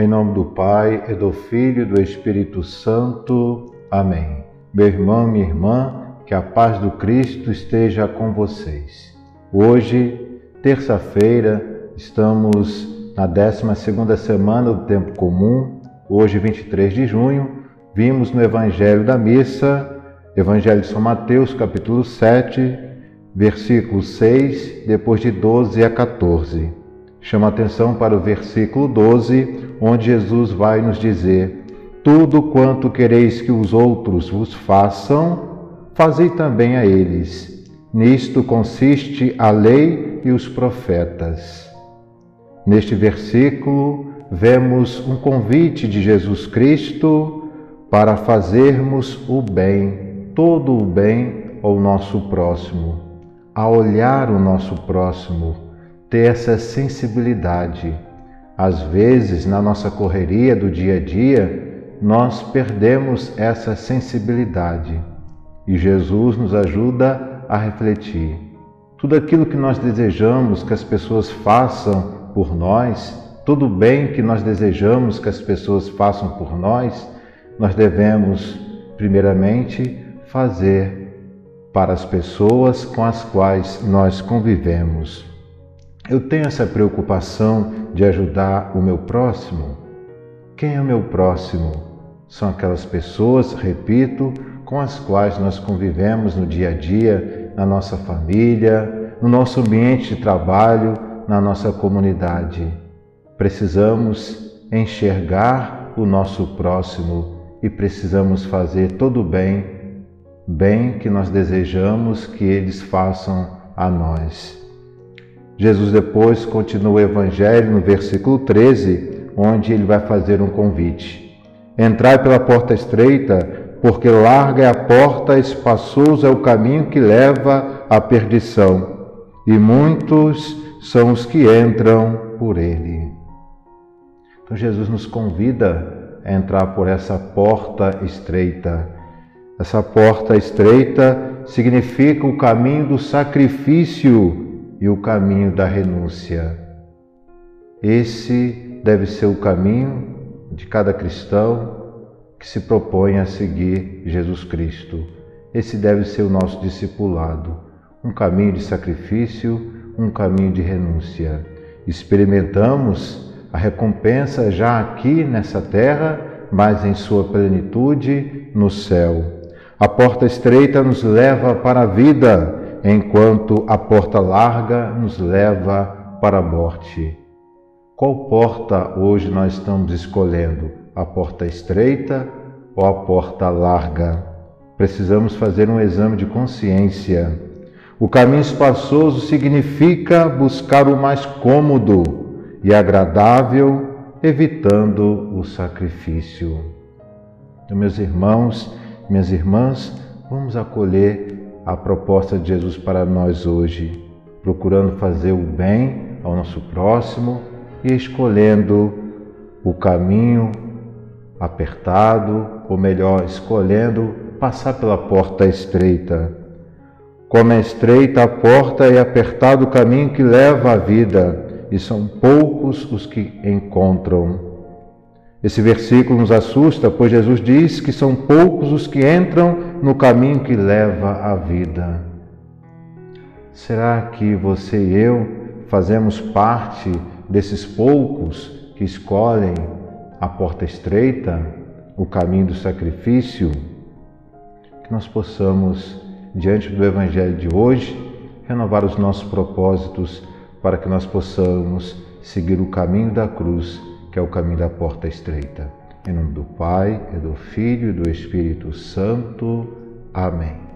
Em nome do Pai, e do Filho e do Espírito Santo. Amém. Meu irmão, minha irmã, que a paz do Cristo esteja com vocês. Hoje, terça-feira, estamos na 12 segunda semana do tempo comum. Hoje, 23 de junho, vimos no Evangelho da Missa, Evangelho de São Mateus, capítulo 7, versículo 6, depois de 12 a 14. Chama atenção para o versículo 12, onde Jesus vai nos dizer: Tudo quanto quereis que os outros vos façam, fazei também a eles. Nisto consiste a lei e os profetas. Neste versículo, vemos um convite de Jesus Cristo para fazermos o bem, todo o bem ao nosso próximo, a olhar o nosso próximo ter essa sensibilidade. Às vezes, na nossa correria do dia a dia, nós perdemos essa sensibilidade e Jesus nos ajuda a refletir. Tudo aquilo que nós desejamos que as pessoas façam por nós, tudo bem que nós desejamos que as pessoas façam por nós, nós devemos, primeiramente, fazer para as pessoas com as quais nós convivemos. Eu tenho essa preocupação de ajudar o meu próximo? Quem é o meu próximo? São aquelas pessoas, repito, com as quais nós convivemos no dia a dia, na nossa família, no nosso ambiente de trabalho, na nossa comunidade. Precisamos enxergar o nosso próximo e precisamos fazer todo o bem, bem que nós desejamos que eles façam a nós. Jesus depois continua o Evangelho no versículo 13, onde ele vai fazer um convite. Entrai pela porta estreita, porque larga é a porta, espaçoso é o caminho que leva à perdição, e muitos são os que entram por ele. Então Jesus nos convida a entrar por essa porta estreita. Essa porta estreita significa o caminho do sacrifício e o caminho da renúncia. Esse deve ser o caminho de cada cristão que se propõe a seguir Jesus Cristo. Esse deve ser o nosso discipulado, um caminho de sacrifício, um caminho de renúncia. Experimentamos a recompensa já aqui nessa terra, mas em sua plenitude no céu. A porta estreita nos leva para a vida, enquanto a porta larga nos leva para a morte. Qual porta hoje nós estamos escolhendo? A porta estreita ou a porta larga? Precisamos fazer um exame de consciência. O caminho espaçoso significa buscar o mais cômodo e agradável, evitando o sacrifício. Então, meus irmãos, minhas irmãs, vamos acolher a proposta de Jesus para nós hoje, procurando fazer o bem ao nosso próximo e escolhendo o caminho apertado, ou melhor, escolhendo passar pela porta estreita. Como é estreita a porta e apertado o caminho que leva à vida, e são poucos os que encontram. Esse versículo nos assusta, pois Jesus diz que são poucos os que entram no caminho que leva à vida. Será que você e eu fazemos parte desses poucos que escolhem a porta estreita, o caminho do sacrifício? Que nós possamos, diante do Evangelho de hoje, renovar os nossos propósitos para que nós possamos seguir o caminho da cruz que é o caminho da porta estreita. Em nome do Pai, e do Filho e do Espírito Santo. Amém.